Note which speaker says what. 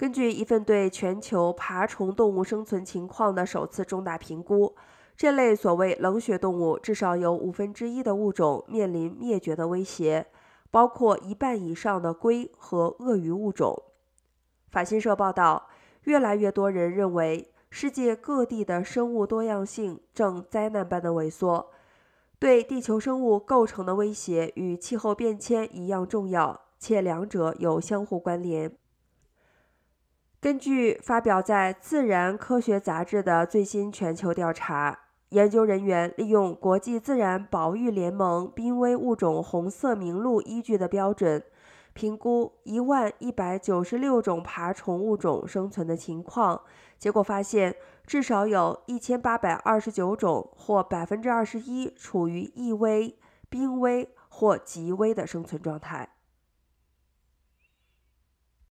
Speaker 1: 根据一份对全球爬虫动物生存情况的首次重大评估，这类所谓冷血动物至少有五分之一的物种面临灭绝的威胁，包括一半以上的龟和鳄鱼物种。法新社报道，越来越多人认为，世界各地的生物多样性正灾难般的萎缩，对地球生物构成的威胁与气候变迁一样重要，且两者有相互关联。根据发表在《自然科学》杂志的最新全球调查，研究人员利用国际自然保育联盟濒危物种红色名录依据的标准，评估一万一百九十六种爬虫物种生存的情况。结果发现，至少有一千八百二十九种，或百分之二十一，处于易危、濒危或极危的生存状态。